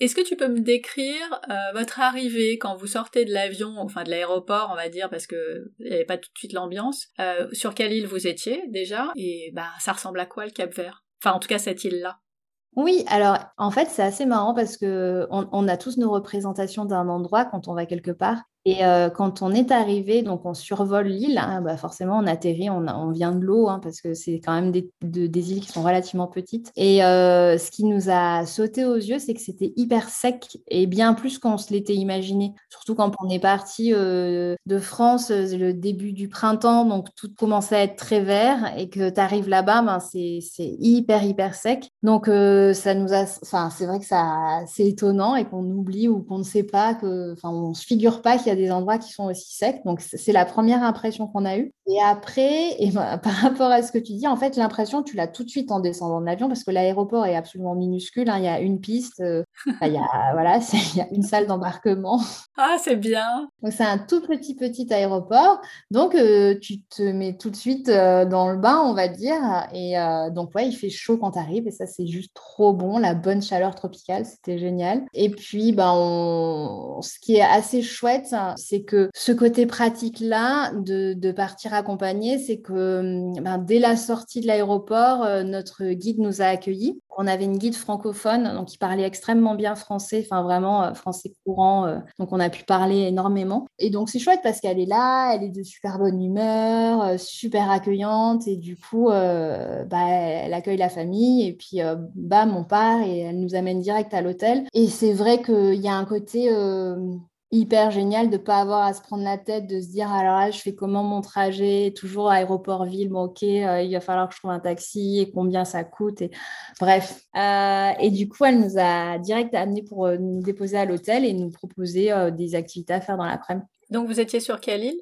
Est-ce que tu peux me décrire euh, votre arrivée quand vous sortez de l'avion, enfin de l'aéroport, on va dire, parce que il n'y avait pas tout de suite l'ambiance. Euh, sur quelle île vous étiez déjà Et bah, ça ressemble à quoi le Cap Vert? Enfin, en tout cas cette île-là. Oui, alors en fait c'est assez marrant parce que on a tous nos représentations d'un endroit quand on va quelque part. Et euh, quand on est arrivé, donc on survole l'île, hein, bah forcément on atterrit, on, vient de l'eau, hein, parce que c'est quand même des, îles qui sont relativement petites. Et euh, ce qui nous a sauté aux yeux, c'est que c'était hyper sec et bien plus qu'on se l'était imaginé. Surtout quand on est parti euh, de France le début du printemps, donc tout commençait à être très vert et que tu arrives là-bas, ben, c'est hyper, hyper sec. Donc ça nous a, enfin c'est vrai que c'est étonnant et qu'on oublie ou qu'on ne sait pas, que, enfin on se figure pas qu'il y a des endroits qui sont aussi secs. Donc, c'est la première impression qu'on a eue. Et après, et ben, par rapport à ce que tu dis, en fait, l'impression, tu l'as tout de suite en descendant de l'avion parce que l'aéroport est absolument minuscule. Hein. Il y a une piste, euh, il, y a, voilà, il y a une salle d'embarquement. Ah, c'est bien. Donc, c'est un tout petit, petit aéroport. Donc, euh, tu te mets tout de suite euh, dans le bain, on va dire. Et donc, ouais, il fait chaud quand tu arrives. Et ça, c'est juste trop bon. La bonne chaleur tropicale, c'était génial. Et puis, ben, on... ce qui est assez chouette, c'est que ce côté pratique-là de, partir accompagné, c'est que ben, dès la sortie de l'aéroport, euh, notre guide nous a accueillis. On avait une guide francophone, donc qui parlait extrêmement bien français, enfin vraiment euh, français courant, euh, donc on a pu parler énormément. Et donc c'est chouette parce qu'elle est là, elle est de super bonne humeur, super accueillante, et du coup, bah, elle accueille la famille, et puis bam, on part, et elle nous amène direct à l'hôtel. Et c'est vrai qu'il y a un côté hyper génial de ne pas avoir à se prendre la tête, de se dire alors là, je fais comment mon trajet, toujours aéroport-ville, bon, ok, euh, il va falloir que je trouve un taxi et combien ça coûte. Et... Bref. Euh, et du coup, elle nous a direct amené pour euh, nous déposer à l'hôtel et nous proposer des activités à faire dans l'après-midi. Donc, vous étiez sur quelle île?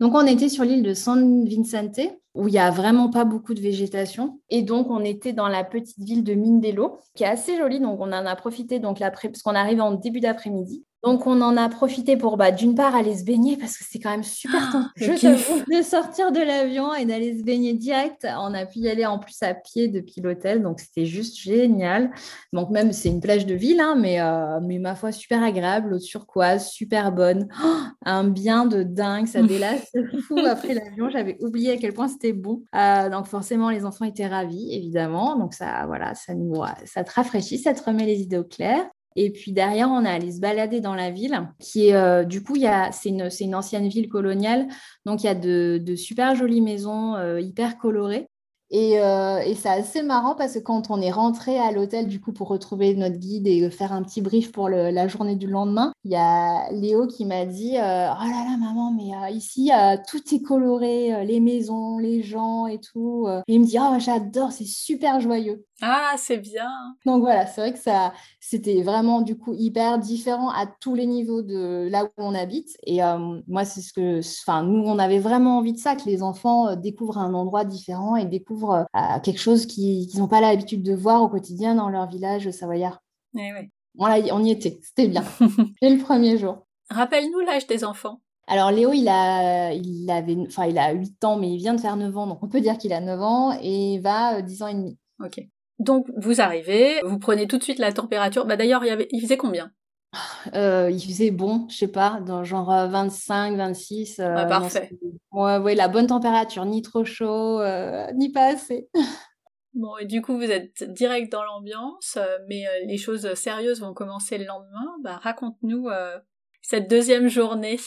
Donc, on était sur l'île de San Vicente, où il n'y a vraiment pas beaucoup de végétation. Et donc, on était dans la petite ville de Mindelo, qui est assez jolie. Donc, on en a profité, donc, parce qu'on arrive en début d'après-midi. Donc, on en a profité pour, bah, d'une part, aller se baigner parce que c'est quand même super ah, tentant de sortir de l'avion et d'aller se baigner direct. On a pu y aller en plus à pied depuis l'hôtel, donc c'était juste génial. Donc, même, c'est une plage de ville, hein, mais, euh, mais ma foi, super agréable, l'eau turquoise, super bonne. Oh, un bien de dingue, ça délasse fou après l'avion. J'avais oublié à quel point c'était beau. Euh, donc, forcément, les enfants étaient ravis, évidemment. Donc, ça, voilà, ça, nous, ça te rafraîchit, ça te remet les idées au clair. Et puis derrière, on est allé se balader dans la ville, qui est euh, du coup, c'est une, une, ancienne ville coloniale, donc il y a de, de super jolies maisons euh, hyper colorées. Euh, et, c'est assez marrant parce que quand on est rentré à l'hôtel, du coup, pour retrouver notre guide et faire un petit brief pour la journée du lendemain, il y a Léo qui m'a dit Oh là là, maman, mais ici, tout est coloré, les maisons, les gens et tout. Et il me dit Oh, j'adore, c'est super joyeux. Ah, c'est bien. Donc voilà, c'est vrai que ça, c'était vraiment du coup hyper différent à tous les niveaux de là où on habite. Et euh, moi, c'est ce que, enfin, nous, on avait vraiment envie de ça, que les enfants euh, découvrent un endroit différent et découvrent euh, quelque chose qu'ils n'ont pas l'habitude de voir au quotidien dans leur village savoyard. Eh oui. On, on y était, c'était bien. Dès le premier jour. Rappelle-nous l'âge des enfants. Alors Léo, il a, il avait, enfin, il a 8 ans, mais il vient de faire 9 ans, donc on peut dire qu'il a 9 ans et va 10 ans et demi. Ok. Donc vous arrivez, vous prenez tout de suite la température. Bah d'ailleurs, il, y avait... il faisait combien? Euh, il faisait bon, je sais pas, dans genre 25, 26. Euh, ah, parfait. Ouais, ouais, la bonne température, ni trop chaud, euh, ni pas assez. Bon, et du coup, vous êtes direct dans l'ambiance, mais les choses sérieuses vont commencer le lendemain. Bah, raconte-nous cette deuxième journée.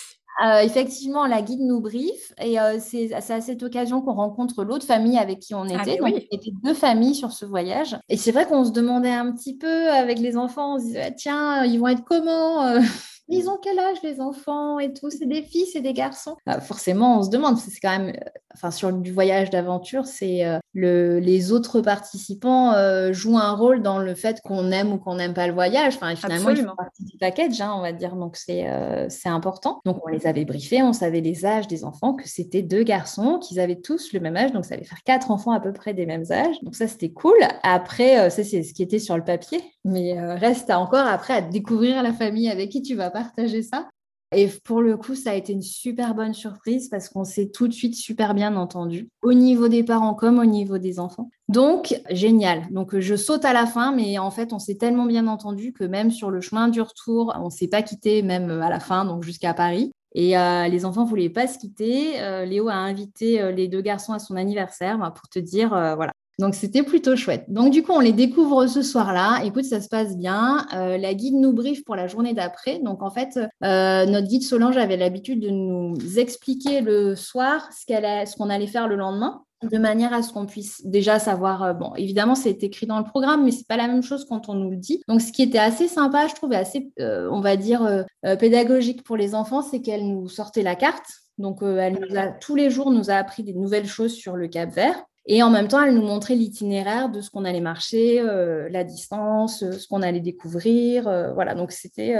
Euh, effectivement, la guide nous brief et euh, c'est à cette occasion qu'on rencontre l'autre famille avec qui on ah, était. Donc, il y était deux familles sur ce voyage. Et c'est vrai qu'on se demandait un petit peu avec les enfants, on se disait, tiens, ils vont être comment euh ils ont quel âge les enfants et tout C'est des filles, c'est des garçons bah, Forcément, on se demande, c'est quand même, enfin sur du voyage d'aventure, c'est euh, le, les autres participants euh, jouent un rôle dans le fait qu'on aime ou qu'on n'aime pas le voyage. Enfin, finalement, ils font partie du package, hein, on va dire, donc c'est c'est important. Donc on les avait briefés, on savait les âges des enfants, que c'était deux garçons, qu'ils avaient tous le même âge, donc ça allait faire quatre enfants à peu près des mêmes âges. Donc ça, c'était cool. Après, ça c'est ce qui était sur le papier, mais reste encore après à découvrir la famille avec qui tu vas partager ça. Et pour le coup, ça a été une super bonne surprise parce qu'on s'est tout de suite super bien entendu, au niveau des parents comme au niveau des enfants. Donc, génial. Donc, je saute à la fin, mais en fait, on s'est tellement bien entendu que même sur le chemin du retour, on ne s'est pas quitté, même à la fin, donc jusqu'à Paris. Et euh, les enfants ne voulaient pas se quitter. Euh, Léo a invité euh, les deux garçons à son anniversaire pour te dire, voilà, donc, c'était plutôt chouette. Donc, du coup, on les découvre ce soir-là. Écoute, ça se pace bien. Euh, la guide nous briefe pour la journée d'après. Donc, en fait, euh, notre guide Solange avait l'habitude de nous expliquer le soir ce qu'on allait faire le lendemain de manière à ce qu'on puisse déjà savoir, euh, bon, évidemment, c'est écrit dans le programme, mais c'est pas la même chose quand on nous le dit. Donc, ce qui était assez sympa, je trouvais assez, on va dire, pédagogique pour les enfants, c'est qu'elle nous sortait la carte. Donc, elle nous a, tous les jours, nous a appris des nouvelles choses sur le Cap Vert. Et en même temps, elle nous montrait l'itinéraire de ce qu'on allait marcher, euh, la distance, euh, ce qu'on allait découvrir. Euh, voilà, donc c'était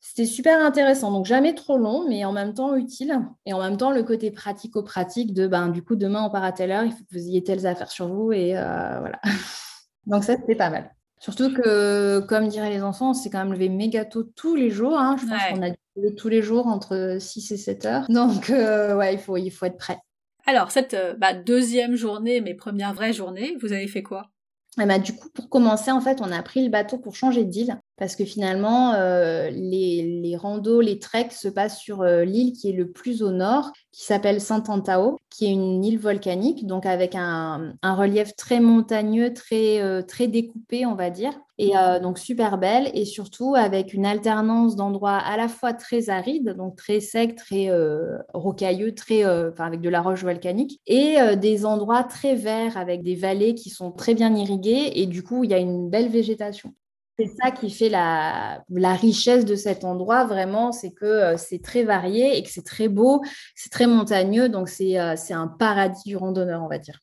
c'était super intéressant. Donc jamais trop long, mais en même temps utile. Et en même temps, le côté pratico-pratique de, ben, du coup, demain on part à telle heure, il faut que vous ayez telles affaires sur vous. Et voilà. donc ça, c'était pas mal. Surtout que, comme diraient les enfants, on s'est quand même levé méga tôt tous les jours. Hein. Je pense qu'on a dû tous les jours entre 6 et 7 heures. Donc, ouais, il faut, il faut être prêt. Alors, cette euh, bah, deuxième journée, mes premières vraies journées, vous avez fait quoi? Eh ben, du coup, pour commencer, en fait, on a pris le bateau pour changer d'île parce que finalement, euh, les, les, randos, les treks se passent sur euh, l'île qui est le plus au nord, qui s'appelle Saint-Antao, qui est une île volcanique, donc avec un, relief très montagneux, très, euh, très découpé, on va dire, et donc super belle, et surtout avec une alternance d'endroits à la fois très arides, donc très secs, très rocailleux, très, avec de la roche volcanique, et des endroits très verts avec des vallées qui sont très bien irriguées, et du coup, il y a une belle végétation. C'est ça qui fait la, richesse de cet endroit, vraiment, c'est que euh, c'est très varié et que c'est très beau, c'est très montagneux, donc c'est euh, un paradis du randonneur, on va dire.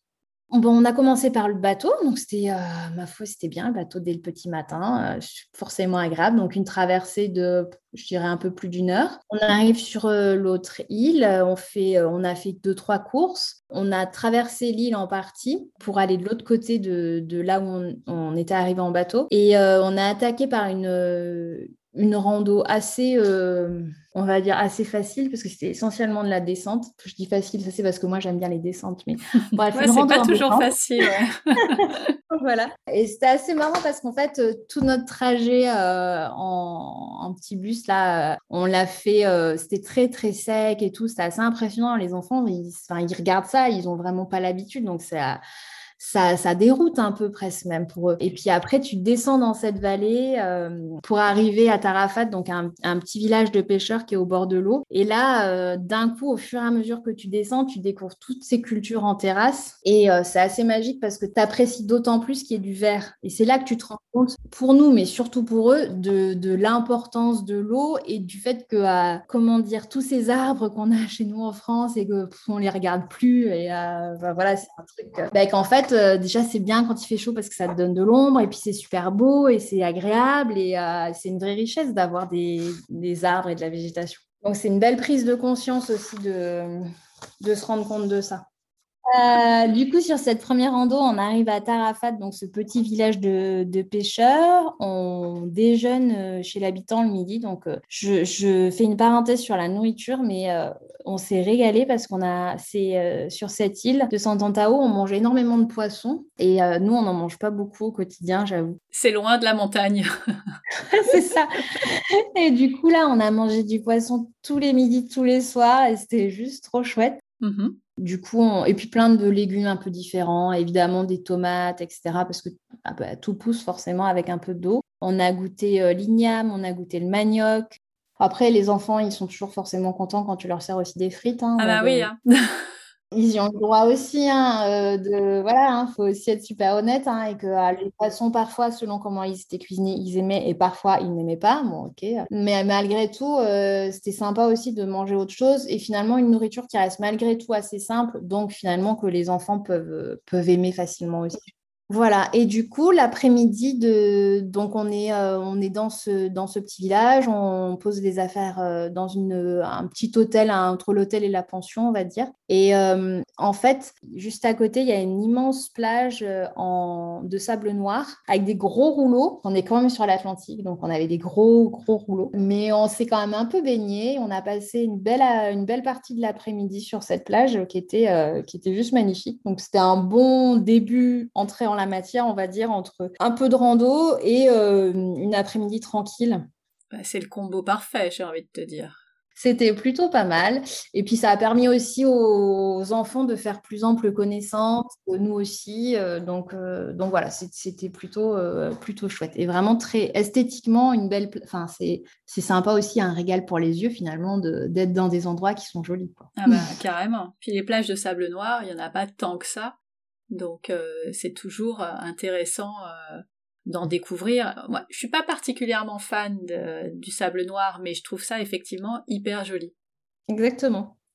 On a commencé par le bateau, donc c'était, euh, ma foi, c'était bien, le bateau dès le petit matin, euh, forcément agréable. Donc une traversée de, je dirais, un peu plus d'une heure. On arrive sur euh, l'autre île, on, fait, on a fait deux, trois courses. On a traversé l'île en partie pour aller de l'autre côté de, de, là où on, on, était arrivé en bateau. Et on a attaqué par une, une rando assez, euh, on va dire, assez facile, parce que c'était essentiellement de la descente. Je dis facile, ça c'est parce que moi j'aime bien les descentes, mais bref, c'est pas toujours facile. voilà. Et c'était assez marrant parce qu'en fait, euh, tout notre trajet euh, en, petit bus, là, on l'a fait, c'était très très sec et tout, c'était assez impressionnant. Les enfants, ils, ils regardent ça, ils ont vraiment pas l'habitude, donc c'est ça, déroute un peu presque même pour eux. Et puis après, tu descends dans cette vallée euh, pour arriver à Tarafat, donc un, petit village de pêcheurs qui est au bord de l'eau. Et là, euh, d'un coup, au fur et à mesure que tu descends, tu découvres toutes ces cultures en terrasse. Et euh, c'est assez magique parce que tu apprécies d'autant plus qu'il y ait du vert. Et c'est là que tu te rends compte, pour nous, mais surtout pour eux, de, l'importance de l'eau et du fait que, comment dire, tous ces arbres qu'on a chez nous en France et que on les regarde plus. Et bah, voilà, c'est un truc bah, qu'en fait, euh, déjà, c'est bien quand il fait chaud parce que ça te donne de l'ombre et puis c'est super beau et c'est agréable et euh, c'est une vraie richesse d'avoir des, arbres et de la végétation. Donc, c'est une belle prise de conscience aussi de, de se rendre compte de ça. Euh, du coup, sur cette première rando, on arrive à Tarafat, donc ce petit village de, pêcheurs. On déjeune chez l'habitant le midi. Donc, je, fais une parenthèse sur la nourriture, mais on s'est régalé parce qu'on a, c'est euh, sur cette île de Sant'Antao, on mange énormément de poissons et euh, nous, on n'en mange pas beaucoup au quotidien, j'avoue. C'est loin de la montagne. c'est ça. Et du coup, là, on a mangé du poisson tous les midis, tous les soirs et c'était juste trop chouette. Mm-hmm. Du coup, et puis plein de légumes un peu différents, évidemment des tomates, etc. Parce que ah bah, tout pousse forcément avec un peu d'eau. On a goûté euh, l'igname, on a goûté le manioc, après, les enfants, ils sont toujours forcément contents quand tu leur sers aussi des frites. Hein, ah bah oui. Hein. ils y ont le droit aussi. Hein, euh, de, voilà, il faut aussi être super honnête. et que ah, les poissons, parfois, selon comment ils étaient cuisinés, ils aimaient et parfois, ils n'aimaient pas. Bon, ok. Mais malgré tout, euh, c'était sympa aussi de manger autre chose. Et finalement, une nourriture qui reste malgré tout assez simple. Donc, finalement, que les enfants peuvent, peuvent aimer facilement aussi. Voilà, et du coup, l'après-midi, donc on est, euh, on est dans, ce, dans ce petit village, on pose les affaires euh, dans une, un petit hôtel, entre l'hôtel et la pension, on va dire. Et euh, en fait, juste à côté, il y a une immense plage en... de sable noir avec des gros rouleaux. On est quand même sur l'Atlantique, donc on avait des gros, gros rouleaux. Mais on s'est quand même un peu baigné. On a passé une belle, une belle partie de l'après-midi sur cette plage qui était, qui était juste magnifique. Donc c'était un bon début, entrée en la matière, on va dire, entre un peu de rando et euh, une après-midi tranquille. Bah, c'est le combo parfait, j'ai envie de te dire. C'était plutôt pas mal. Et puis, ça a permis aussi aux enfants de faire plus ample connaissance, nous aussi. Euh, donc, euh, donc voilà, c'était plutôt, plutôt chouette. Et vraiment très esthétiquement, une belle. Enfin, c'est sympa aussi, un régal pour les yeux finalement d'être dans des endroits qui sont jolis. Quoi. Ah bah, carrément. Puis les plages de sable noir, il n'y en a pas tant que ça. Donc euh, c'est toujours euh, intéressant euh, d'en découvrir. Moi, je suis pas particulièrement fan du sable noir, mais je trouve ça effectivement hyper joli. Exactement.